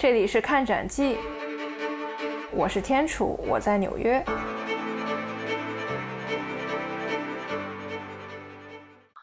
这里是看展记，我是天楚，我在纽约。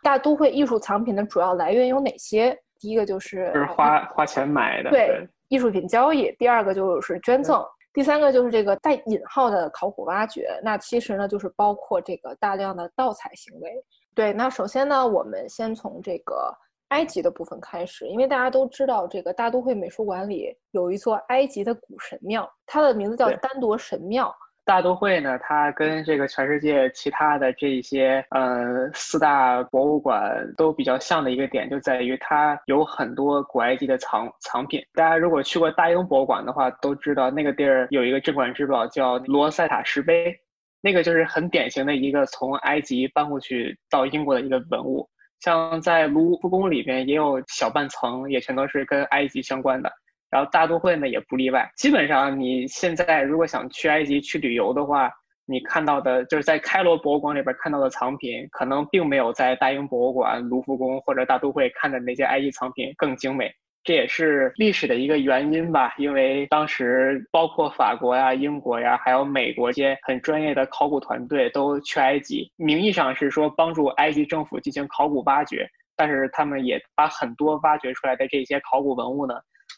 大都会艺术藏品的主要来源有哪些？第一个就是就是花花钱买的，对艺术品交易；第二个就是捐赠；第三个就是这个带引号的考古挖掘。那其实呢，就是包括这个大量的盗采行为。对，那首先呢，我们先从这个。埃及的部分开始，因为大家都知道，这个大都会美术馆里有一座埃及的古神庙，它的名字叫丹铎神庙。大都会呢，它跟这个全世界其他的这一些呃四大博物馆都比较像的一个点，就在于它有很多古埃及的藏藏品。大家如果去过大英博物馆的话，都知道那个地儿有一个镇馆之宝叫罗塞塔石碑，那个就是很典型的一个从埃及搬过去到英国的一个文物。像在卢浮宫里边也有小半层，也全都是跟埃及相关的。然后大都会呢也不例外。基本上你现在如果想去埃及去旅游的话，你看到的就是在开罗博物馆里边看到的藏品，可能并没有在大英博物馆、卢浮宫或者大都会看的那些埃及藏品更精美。这也是历史的一个原因吧，因为当时包括法国呀、英国呀，还有美国这些很专业的考古团队都去埃及，名义上是说帮助埃及政府进行考古挖掘，但是他们也把很多挖掘出来的这些考古文物呢，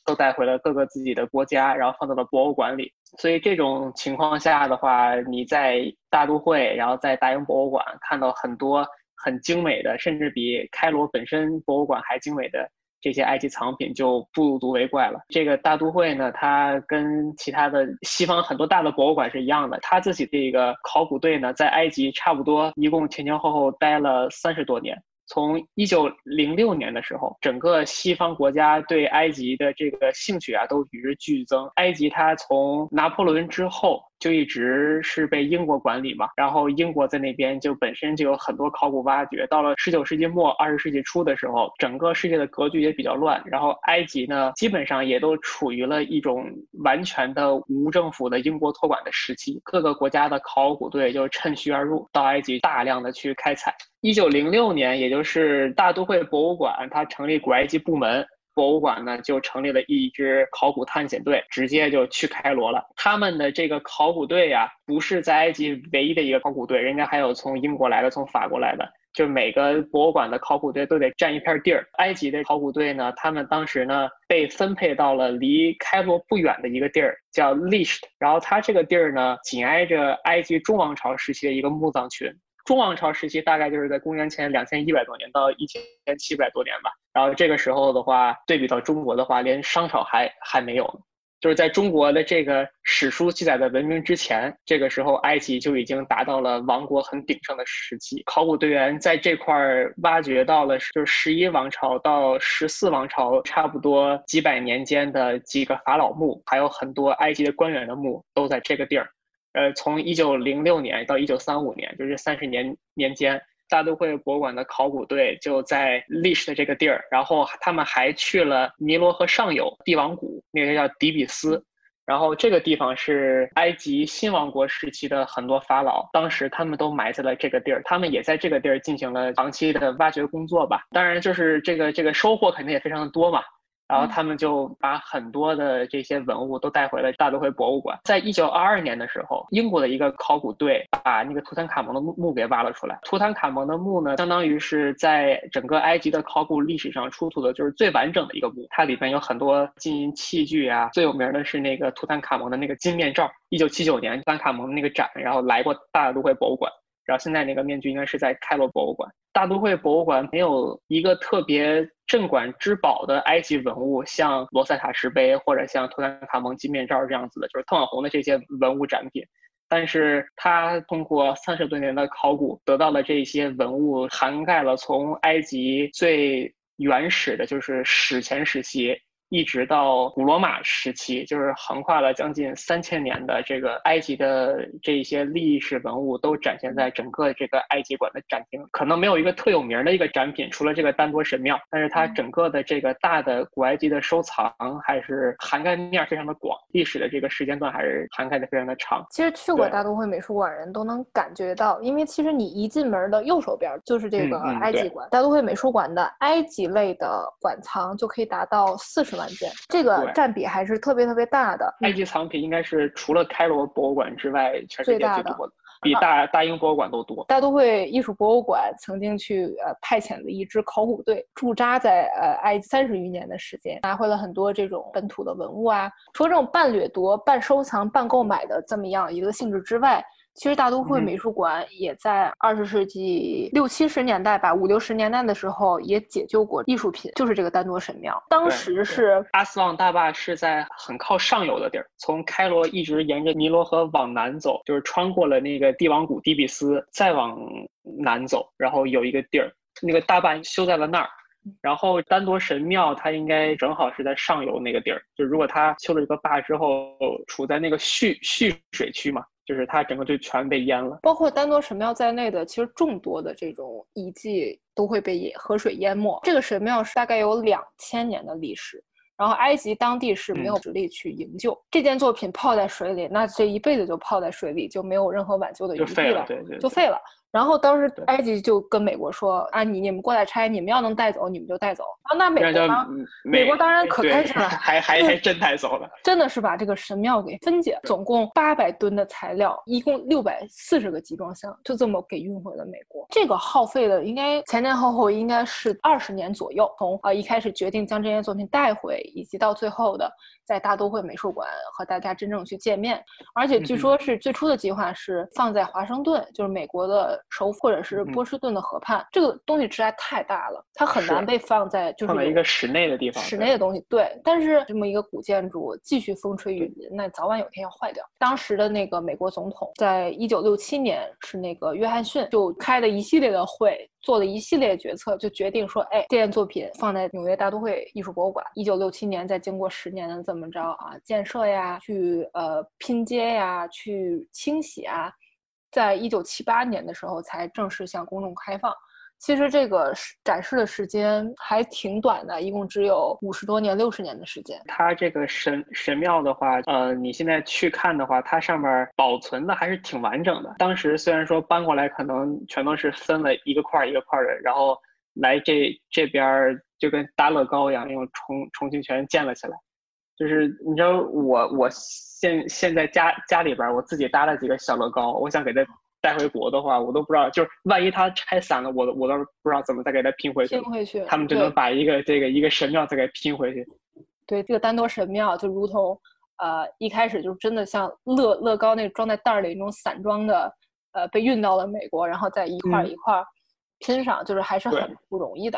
都带回了各个自己的国家，然后放到了博物馆里。所以这种情况下的话，你在大都会，然后在大英博物馆看到很多很精美的，甚至比开罗本身博物馆还精美的。这些埃及藏品就不足为怪了。这个大都会呢，它跟其他的西方很多大的博物馆是一样的，它自己这个考古队呢，在埃及差不多一共前前后后待了三十多年。从一九零六年的时候，整个西方国家对埃及的这个兴趣啊，都与日俱增。埃及它从拿破仑之后。就一直是被英国管理嘛，然后英国在那边就本身就有很多考古挖掘。到了十九世纪末二十世纪初的时候，整个世界的格局也比较乱，然后埃及呢基本上也都处于了一种完全的无政府的英国托管的时期，各个国家的考古队就趁虚而入，到埃及大量的去开采。一九零六年，也就是大都会博物馆它成立古埃及部门。博物馆呢，就成立了一支考古探险队，直接就去开罗了。他们的这个考古队呀，不是在埃及唯一的一个考古队，人家还有从英国来的，从法国来的。就每个博物馆的考古队都得占一片地儿。埃及的考古队呢，他们当时呢被分配到了离开罗不远的一个地儿，叫 Lisht。然后它这个地儿呢，紧挨着埃及中王朝时期的一个墓葬群。中王朝时期大概就是在公元前两千一百多年到一千七百多年吧。然后这个时候的话，对比到中国的话，连商朝还还没有。就是在中国的这个史书记载的文明之前，这个时候埃及就已经达到了王国很鼎盛的时期。考古队员在这块儿挖掘到了，就是十一王朝到十四王朝差不多几百年间的几个法老墓，还有很多埃及的官员的墓，都在这个地儿。呃，从一九零六年到一九三五年，就是三十年年间，大都会博物馆的考古队就在历史的这个地儿，然后他们还去了尼罗河上游帝王谷，那个叫底比斯，然后这个地方是埃及新王国时期的很多法老，当时他们都埋在了这个地儿，他们也在这个地儿进行了长期的挖掘工作吧。当然，就是这个这个收获肯定也非常的多嘛。然后他们就把很多的这些文物都带回了大都会博物馆。在一九二二年的时候，英国的一个考古队把那个图坦卡蒙的墓墓给挖了出来。图坦卡蒙的墓呢，相当于是在整个埃及的考古历史上出土的就是最完整的一个墓。它里边有很多金银器具啊，最有名的是那个图坦卡蒙的那个金面罩。一九七九年，图坦卡蒙那个展，然后来过大都会博物馆。然后现在那个面具应该是在开罗博物馆。大都会博物馆没有一个特别镇馆之宝的埃及文物，像罗塞塔石碑或者像托坦卡蒙金面罩这样子的，就是特网红的这些文物展品。但是它通过三十多年的考古，得到了这些文物，涵盖了从埃及最原始的，就是史前时期。一直到古罗马时期，就是横跨了将近三千年的这个埃及的这些历史文物，都展现在整个这个埃及馆的展厅。可能没有一个特有名的一个展品，除了这个丹多神庙，但是它整个的这个大的古埃及的收藏还是涵盖面非常的广，历史的这个时间段还是涵盖的非常的长。其实去过大都会美术馆人都能感觉到，因为其实你一进门的右手边就是这个埃及馆，大都会美术馆的埃及类的馆藏就可以达到四十。万件，这个占比还是特别特别大的。埃及藏品应该是除了开罗博物馆之外，全世界最多的。比大大英博物馆都多。大都会艺术博物馆曾经去呃派遣了一支考古队驻扎在呃埃及三十余年的时间，拿回了很多这种本土的文物啊。除了这种半掠夺、半收藏、半购买的这么样一个性质之外，其实大都会美术馆也在二十世纪六七十年代吧，五六十年代的时候也解救过艺术品，就是这个丹多神庙。当时是阿斯旺大坝是在很靠上游的地儿，从开罗一直沿着尼罗河往南走，就是穿过了那个帝王谷底比斯，再往南走，然后有一个地儿，那个大坝修在了那儿。然后丹多神庙它应该正好是在上游那个地儿，就如果它修了一个坝之后，处在那个蓄蓄水区嘛。就是它整个就全被淹了，包括丹多神庙在内的，其实众多的这种遗迹都会被河水淹没。这个神庙是大概有两千年的历史，然后埃及当地是没有实力去营救这件作品，泡在水里，那这一辈子就泡在水里，就没有任何挽救的余地了，对对，就废了。然后当时埃及就跟美国说啊，你你们过来拆，你们要能带走，你们就带走啊。那美国呢？美国当然可开心 了，还还还真带走了。真的是把这个神庙给分解，总共八百吨的材料，一共六百四十个集装箱，就这么给运回了美国。这个耗费了应该前前后后应该是二十年左右，从啊一开始决定将这件作品带回，以及到最后的在大都会美术馆和大家真正去见面。而且据说是最初的计划是放在华盛顿，就是美国的。首府或者是波士顿的河畔，这个东西实在太大了，它很难被放在就是放在一个室内的地方。室内的东西对，但是这么一个古建筑继续风吹雨淋，那早晚有天要坏掉。当时的那个美国总统，在一九六七年是那个约翰逊就开了一系列的会，做了一系列决策，就决定说，哎，这件作品放在纽约大都会艺术博物馆。一九六七年，再经过十年的这么着啊建设呀，去呃拼接呀，去清洗啊。在一九七八年的时候才正式向公众开放。其实这个展示的时间还挺短的，一共只有五十多年、六十年的时间。它这个神神庙的话，呃，你现在去看的话，它上面保存的还是挺完整的。当时虽然说搬过来可能全都是分了一个块一个块的，然后来这这边就跟搭乐高一样，用重重新全建了起来。就是你知道我我现现在家家里边我自己搭了几个小乐高，我想给它带回国的话，我都不知道，就是万一它拆散了，我我都不知道怎么再给它拼回去。拼回去，他们就能把一个这个一个神庙再给拼回去。对，这个丹多神庙就如同呃一开始就真的像乐乐高那装在袋儿里那种散装的，呃被运到了美国，然后再一块一块拼上，就是还是很不容易的。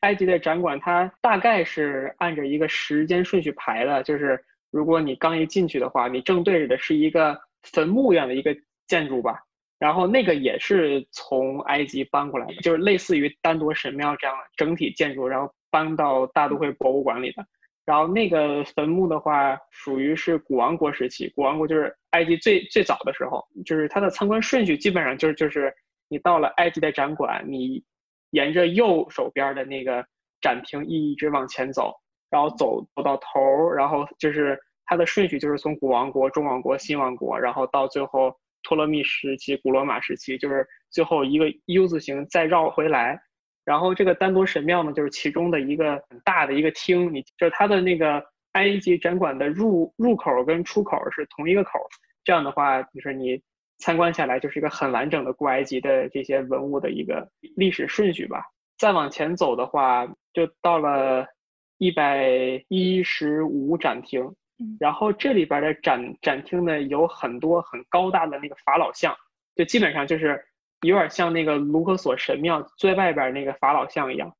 埃及的展馆，它大概是按着一个时间顺序排的，就是如果你刚一进去的话，你正对着的是一个坟墓一样的一个建筑吧，然后那个也是从埃及搬过来的，就是类似于丹多神庙这样整体建筑，然后搬到大都会博物馆里的。然后那个坟墓的话，属于是古王国时期，古王国就是埃及最最早的时候，就是它的参观顺序基本上就是就是你到了埃及的展馆，你。沿着右手边的那个展厅一直往前走，然后走走到头，然后就是它的顺序就是从古王国、中王国、新王国，然后到最后托勒密时期、古罗马时期，就是最后一个 U 字形再绕回来。然后这个丹多神庙呢，就是其中的一个很大的一个厅，你就是它的那个埃及展馆的入入口跟出口是同一个口，这样的话就是你。参观下来就是一个很完整的古埃及的这些文物的一个历史顺序吧。再往前走的话，就到了一百一十五展厅，然后这里边的展展厅呢有很多很高大的那个法老像，就基本上就是有点像那个卢克索神庙最外边那个法老像一样。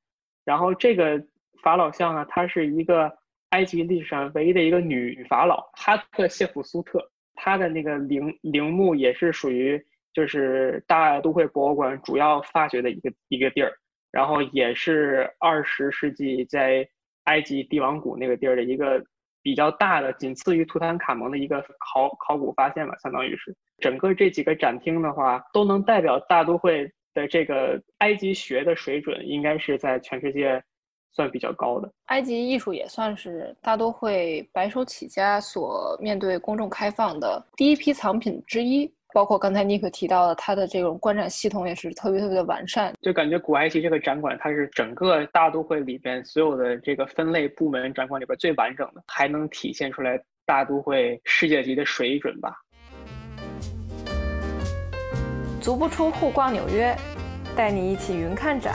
然后这个法老像呢，它是一个埃及历史上唯一的一个女法老哈特谢普苏特。它的那个陵陵墓也是属于就是大都会博物馆主要发掘的一个一个地儿，然后也是二十世纪在埃及帝王谷那个地儿的一个比较大的，仅次于图坦卡蒙的一个考考古发现吧，相当于是整个这几个展厅的话，都能代表大都会的这个埃及学的水准，应该是在全世界。算比较高的，埃及艺术也算是大都会白手起家所面对公众开放的第一批藏品之一。包括刚才尼克提到的，它的这种观展系统也是特别特别的完善。就感觉古埃及这个展馆，它是整个大都会里边所有的这个分类部门展馆里边最完整的，还能体现出来大都会世界级的水准吧。足不出户逛纽约，带你一起云看展。